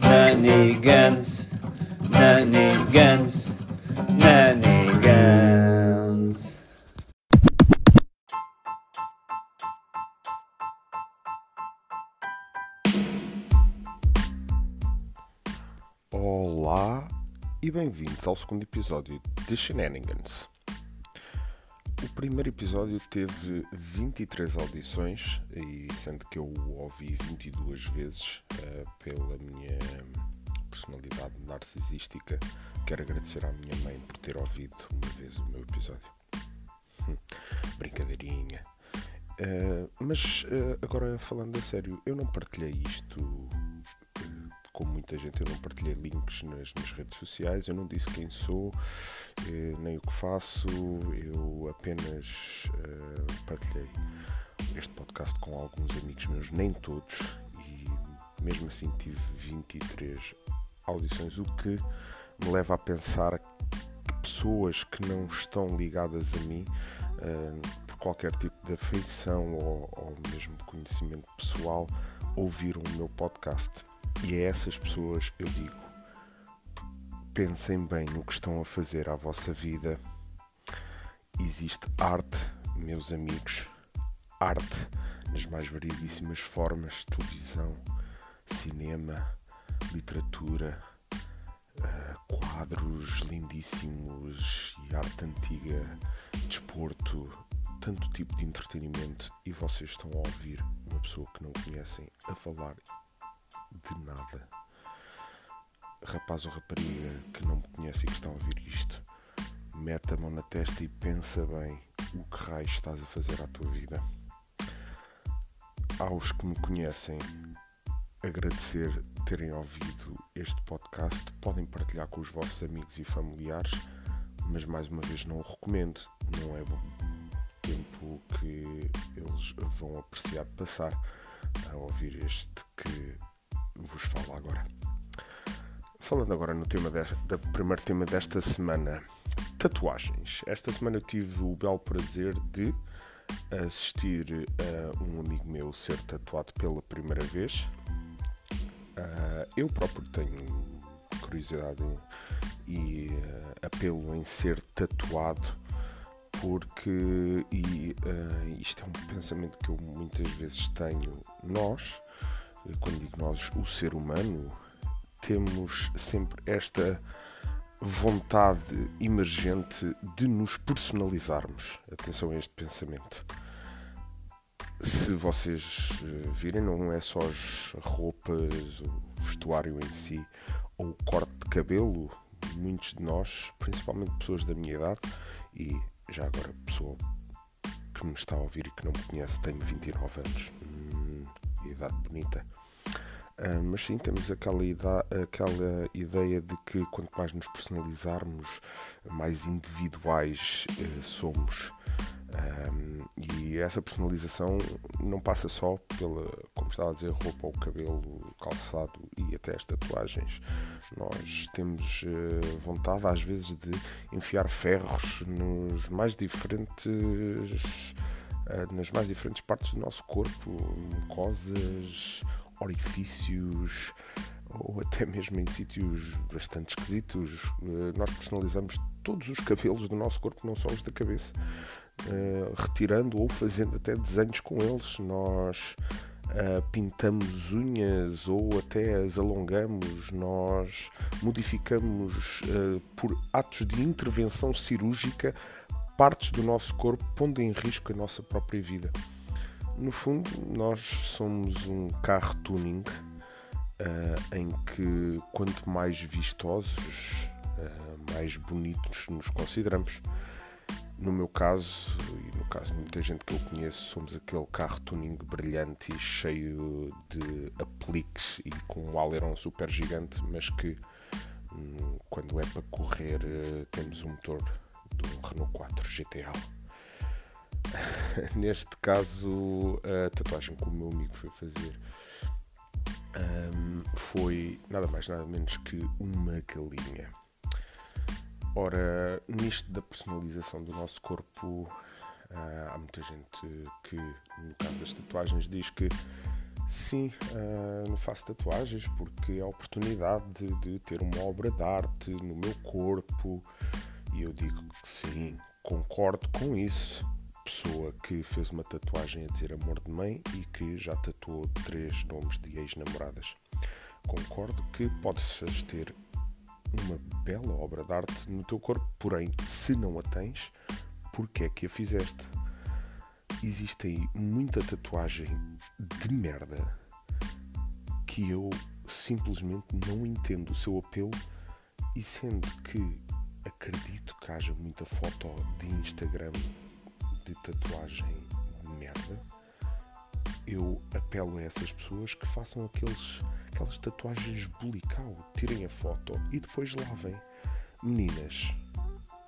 Nanigans, Nanigans, Nanigans. Olá e bem-vindos ao segundo episódio de Shenanigans. Primeiro episódio teve 23 audições, e sendo que eu o ouvi 22 vezes uh, pela minha personalidade narcisística, quero agradecer à minha mãe por ter ouvido uma vez o meu episódio. Hum, brincadeirinha. Uh, mas uh, agora falando a sério, eu não partilhei isto como muita gente, eu não partilhei links nas, redes sociais, eu não disse quem sou, eh, nem o que faço, eu apenas uh, partilhei este podcast com alguns amigos meus, nem todos, e mesmo assim tive 23 audições, o que me leva a pensar que pessoas que não estão ligadas a mim, uh, por qualquer tipo de afeição ou, ou mesmo conhecimento pessoal, ouviram o meu podcast. E a essas pessoas eu digo: pensem bem no que estão a fazer à vossa vida. Existe arte, meus amigos, arte nas mais variedíssimas formas: televisão, cinema, literatura, uh, quadros lindíssimos e arte antiga, desporto, tanto tipo de entretenimento. E vocês estão a ouvir uma pessoa que não conhecem a falar de nada. Rapaz ou rapariga que não me conhece e que está a ouvir isto, mete a mão na testa e pensa bem o que raio estás a fazer à tua vida. Aos que me conhecem, agradecer terem ouvido este podcast. Podem partilhar com os vossos amigos e familiares, mas mais uma vez não o recomendo. Não é bom tempo que eles vão apreciar passar a ouvir este que vos falo agora. Falando agora no tema do primeiro tema desta semana, tatuagens. Esta semana eu tive o belo prazer de assistir a um amigo meu ser tatuado pela primeira vez. Uh, eu próprio tenho curiosidade e uh, apelo em ser tatuado porque e, uh, isto é um pensamento que eu muitas vezes tenho nós quando digo nós, o ser humano, temos sempre esta vontade emergente de nos personalizarmos. Atenção a este pensamento. Se vocês eh, virem, não é só as roupas, o vestuário em si ou o corte de cabelo. Muitos de nós, principalmente pessoas da minha idade, e já agora pessoa que me está a ouvir e que não me conhece, tenho 29 anos, hum, idade bonita Uh, mas sim, temos aquela, ida aquela ideia de que quanto mais nos personalizarmos, mais individuais uh, somos. Um, e essa personalização não passa só pela, como estava a dizer, roupa ou cabelo, calçado e até as tatuagens. Nós temos uh, vontade, às vezes, de enfiar ferros nos mais diferentes. nas mais diferentes partes do nosso corpo, mucosas, orifícios ou até mesmo em sítios bastante esquisitos. Eh, nós personalizamos todos os cabelos do nosso corpo, não só os da cabeça, eh, retirando ou fazendo até desenhos com eles. Nós Uh, pintamos unhas ou até as alongamos, nós modificamos por atos de intervenção cirúrgica partes do nosso corpo, pondo em risco a nossa própria vida. No fundo, nós somos um carro tuning uh, em que quanto mais vistosos, uh, mais bonitos nos consideramos. No meu caso, e no caso de muita gente que eu conheço, somos aquele carro tuning brilhante e cheio de apliques e com um aileron super gigante, mas que hum, quando é para correr uh, temos um motor de um Renault 4 GTL. Neste caso, a tatuagem que o meu amigo foi fazer um, foi nada mais nada menos que uma galinha. Ora, nisto da personalização do nosso corpo, uh, há muita gente que, no caso das tatuagens, diz que Sim, uh, faço tatuagens porque é a oportunidade de, de, ter uma obra de arte no meu corpo e eu digo que sim, concordo com isso. Pessoa que fez uma tatuagem a dizer amor de mãe e que já tatuou três nomes de ex-namoradas. Concordo que podes ter uma bela obra de arte no teu corpo, porém, se não a tens, porquê é que a fizeste? Existe aí muita tatuagem de merda que eu simplesmente não entendo o seu apelo e sendo que acredito que haja muita foto de Instagram de tatuagem de merda, eu apelo a essas pessoas que façam aqueles aquelas tatuagens bulical, tirem a foto e depois lavem. Meninas,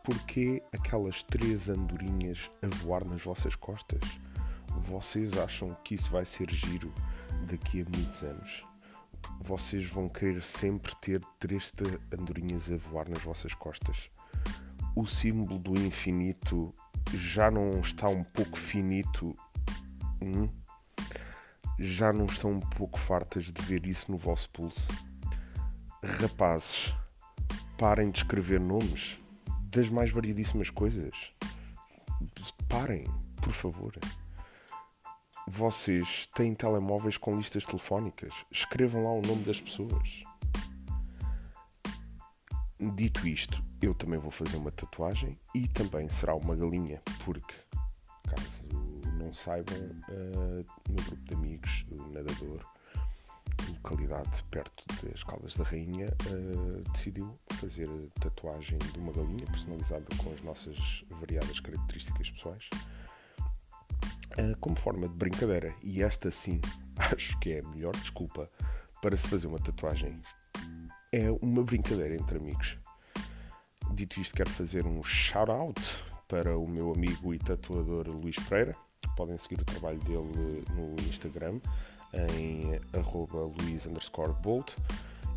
porquê aquelas três andorinhas a voar nas vossas costas? Vocês acham que isso vai ser giro daqui a muitos anos? Vocês vão querer sempre ter três andorinhas a voar nas vossas costas? O símbolo do infinito já não está um pouco finito? Hum? já não estão um pouco fartas de ver isso no vosso pulso? Rapazes, parem de escrever nomes das mais variedíssimas coisas. Parem, por favor. Vocês têm telemóveis com listas telefónicas. Escrevam lá o nome das pessoas. Dito isto, eu também vou fazer uma tatuagem e também será uma galinha, porque não saibam, uh, meu grupo de amigos, o nadador, localidade perto das Caldas da Rainha, uh, decidiu fazer tatuagem de uma galinha personalizada com as nossas variadas características pessoais, uh, como forma de brincadeira. E esta sim, acho que é a melhor desculpa para se fazer uma tatuagem. É uma brincadeira entre amigos. Dito isto, quero fazer um shout-out para o meu amigo e tatuador Luís Pereira podem seguir o trabalho dele no Instagram em luiz_bolt.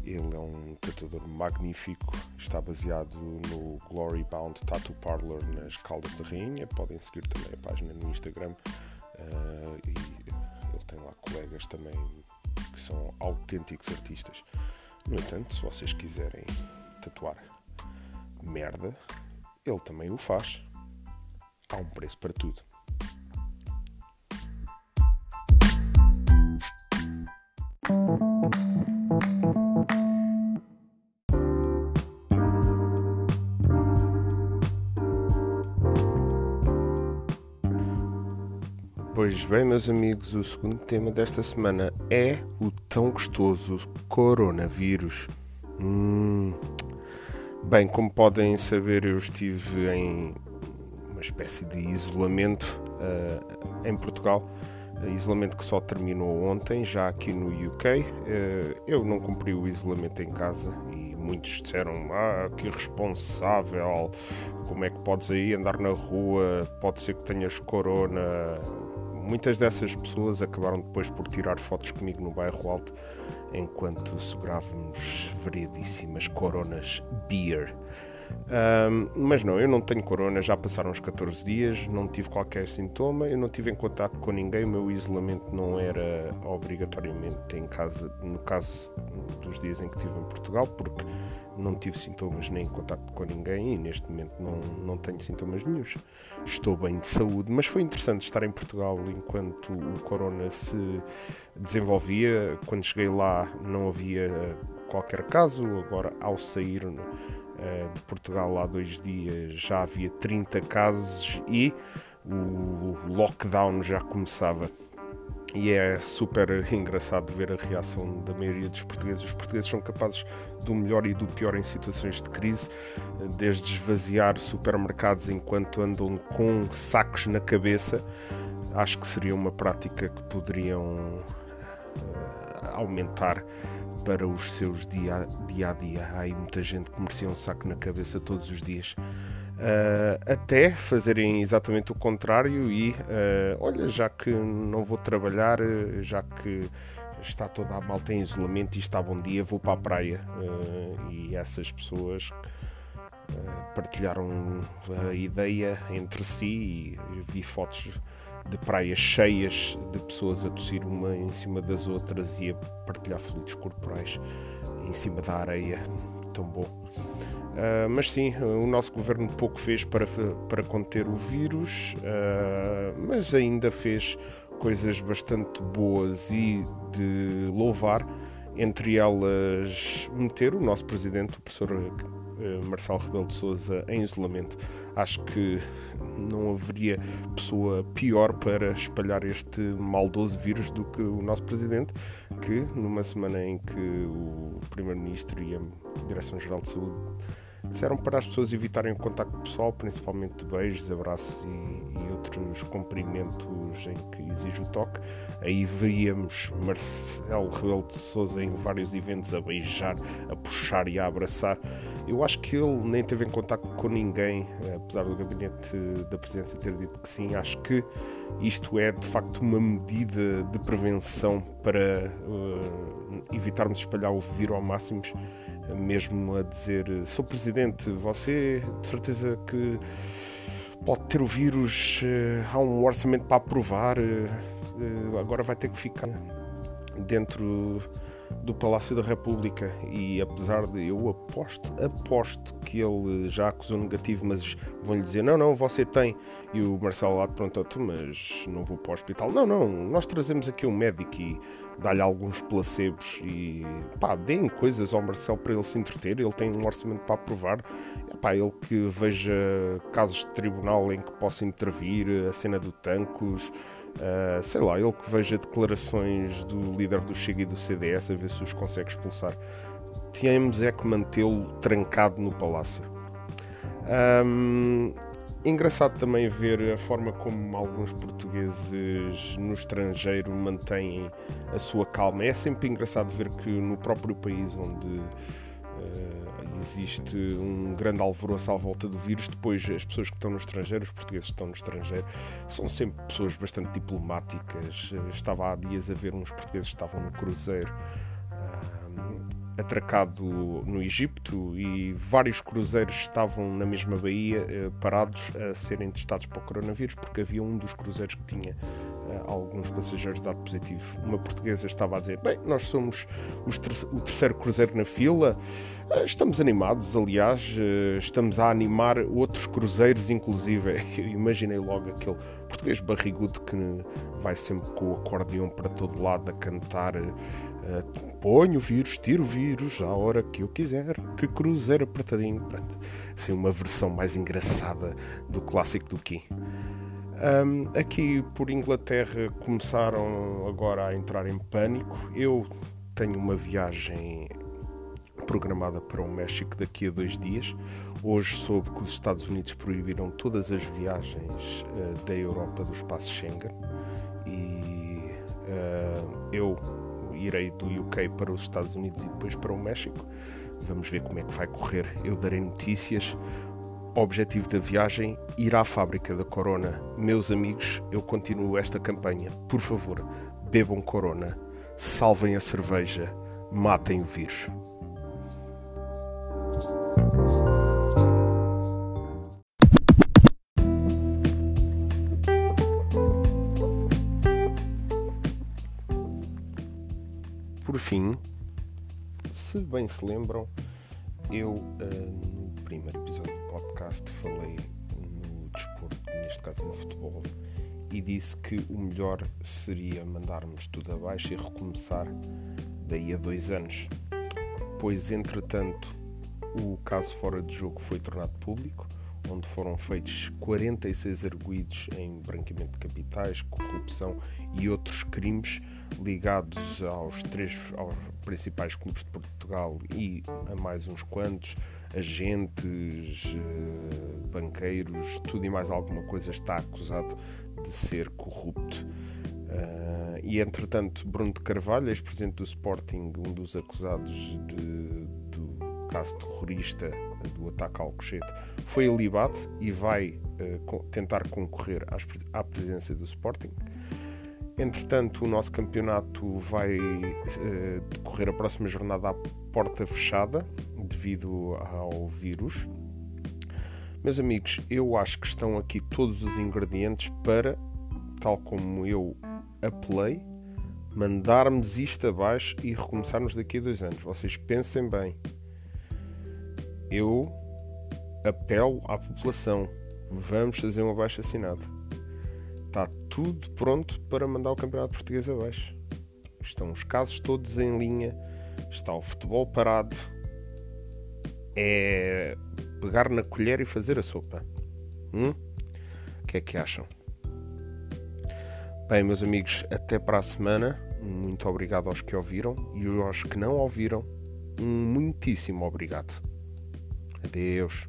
Ele é um tatuador magnífico, está baseado no Glory Bound Tattoo Parlor nas Caldas da Rainha. Podem seguir também a página no Instagram uh, e ele tem lá colegas também que são autênticos artistas. No entanto, se vocês quiserem tatuar merda, ele também o faz. Há um preço para tudo. Pois bem, meus amigos, o segundo tema desta semana é o tão gostoso coronavírus. Hum. Bem, como podem saber, eu estive em uma espécie de isolamento uh, em Portugal isolamento que só terminou ontem, já aqui no UK. Eh, eu não cumpri o isolamento em casa e muitos disseram: Ah, que irresponsável, como é que podes aí andar na rua? Pode ser que tenhas corona. Muitas dessas pessoas acabaram depois por tirar fotos comigo no bairro Alto enquanto segurávamos variedíssimas coronas beer. Um, mas não, eu não tenho corona, já passaram os 14 dias, não tive qualquer sintoma, eu não tive em contato com ninguém, o meu isolamento não era obrigatoriamente em casa, no caso dos dias em que estive em Portugal, porque não tive sintomas nem em contato com ninguém e neste momento não, não tenho sintomas nenhums. Estou bem de saúde, mas foi interessante estar em Portugal enquanto o corona se desenvolvia. Quando cheguei lá não havia qualquer caso, agora ao sair de Portugal há dois dias já havia 30 casos e o lockdown já começava. E é super engraçado ver a reação da maioria dos portugueses. Os portugueses são capazes do melhor e do pior em situações de crise, desde esvaziar supermercados enquanto andam com sacos na cabeça. Acho que seria uma prática que poderiam uh, aumentar para os seus dia, dia a dia. Há aí muita gente que merecia um saco na cabeça todos os dias. Uh, até fazerem exatamente o contrário e uh, olha, já que não vou trabalhar, já que está toda a malta em isolamento e está bom dia, vou para a praia. Uh, e essas pessoas partilharam a ideia entre si e vi fotos de praias cheias de pessoas a tossir uma em cima das outras e a partilhar fluidos corporais em cima da areia. Tão bom. Uh, mas sim, o nosso governo pouco fez para, para conter o vírus, uh, mas ainda fez coisas bastante boas e de louvar, entre elas meter o nosso presidente, o professor uh, Marcelo Rebelo de Sousa, em isolamento. Acho que não haveria pessoa pior para espalhar este maldoso vírus do que o nosso presidente, que numa semana em que o primeiro-ministro e a Direção-Geral de Saúde disseram para as pessoas evitarem o contacto pessoal, principalmente beijos, abraços e, e, outros cumprimentos em que exige o toque. Aí veíamos Marcelo Rebelo de Souza em vários eventos a beijar, a puxar e a abraçar. Eu acho que ele nem teve em contacto com ninguém, apesar do gabinete da presidência ter dito que sim. Acho que isto é de facto uma medida de prevenção para uh, evitarmos espalhar o vírus ao máximo mesmo a dizer: Sou presidente, você de certeza que pode ter o vírus, eh, há um orçamento para aprovar, eh, eh, agora vai ter que ficar dentro do Palácio da República e apesar de eu aposto, aposto que ele já acusou negativo, mas vão-lhe dizer não, não, você tem e o Marcelo lá pronto, mas não vou para o hospital. Não, não, nós trazemos aqui um médico e dá-lhe alguns placebos e pá, deem coisas ao Marcelo para ele se entreter, ele tem um orçamento para aprovar, pá, ele que veja casos de tribunal em que possa intervir, a cena do Tancos, Uh, sei lá, ele que veja declarações do líder do Chega e do CDS a ver se os consegue expulsar. Tínhamos é que mantê-lo trancado no palácio. Um, engraçado também ver a forma como alguns portugueses no estrangeiro mantêm a sua calma. É sempre engraçado ver que no próprio país onde uh, existe um grande alvoroço à volta do vírus. Depois, as pessoas que estão no estrangeiro, os portugueses que estão no estrangeiro, são sempre pessoas bastante diplomáticas. Estava há dias a ver uns portugueses que estavam no cruzeiro atracado no Egito e vários cruzeiros estavam na mesma baía eh, parados a serem testados para o coronavírus porque havia um dos cruzeiros que tinha eh, alguns passageiros dado positivo. Uma portuguesa estava a dizer: Bem, nós somos o terceiro cruzeiro na fila, eh, estamos animados, aliás, estamos a animar outros cruzeiros, inclusive. Eu imaginei logo aquele português barrigudo que vai sempre com o acordeão para todo lado a cantar Uh, ponho o vírus, tiro o vírus à hora que eu quiser. Que cruzeiro apertadinho. Pronto. Assim, uma versão mais engraçada do clássico do Kim. Um, aqui por Inglaterra começaram agora a entrar em pânico. Eu tenho uma viagem programada para o México daqui a dois dias. Hoje soube que os Estados Unidos proibiram todas as viagens uh, da Europa do espaço Schengen e uh, eu irei do UK para os Estados Unidos e depois para o México. Vamos ver como é que vai correr. Eu darei notícias. Objetivo da viagem: ir à fábrica da Corona. Meus amigos, eu continuo esta campanha. Por favor, bebam Corona, salvem a cerveja, matem o vírus. Por fim, se bem se lembram, eu uh, no primeiro episódio do podcast falei no desporto, neste caso no futebol, e disse que o melhor seria mandarmos tudo abaixo e recomeçar daí a dois anos. Pois, entretanto, o caso fora de jogo foi tornado público, onde foram feitos 46 arguídos em branqueamento de capitais, corrupção e outros crimes ligados aos três aos principais clubes de Portugal e a mais uns quantos, agentes, eh, banqueiros, tudo e mais alguma coisa está acusado de ser corrupto. Uh, e entretanto, Bruno de Carvalho, ex-presidente do Sporting, um dos acusados de, do caso terrorista do ataque ao Alcochete, foi alibado e vai uh, tentar concorrer à presidência do Sporting. Entretanto, o nosso campeonato vai uh, decorrer a próxima jornada à porta fechada devido ao vírus. Meus amigos, eu acho que estão aqui todos os ingredientes para tal como eu apelei, mandarmos isto abaixo e recomeçarmos daqui a dois anos. Vocês pensem bem. Eu apelo à população. Vamos fazer um abaixo assinado. Está tudo pronto para mandar o Campeonato Português abaixo. Estão os casos todos em linha. Está o futebol parado. É pegar na colher e fazer a sopa. Hum? O que é que acham? Bem, meus amigos, até para a semana. Muito obrigado aos que ouviram e aos que não ouviram, um muitíssimo obrigado. Adeus.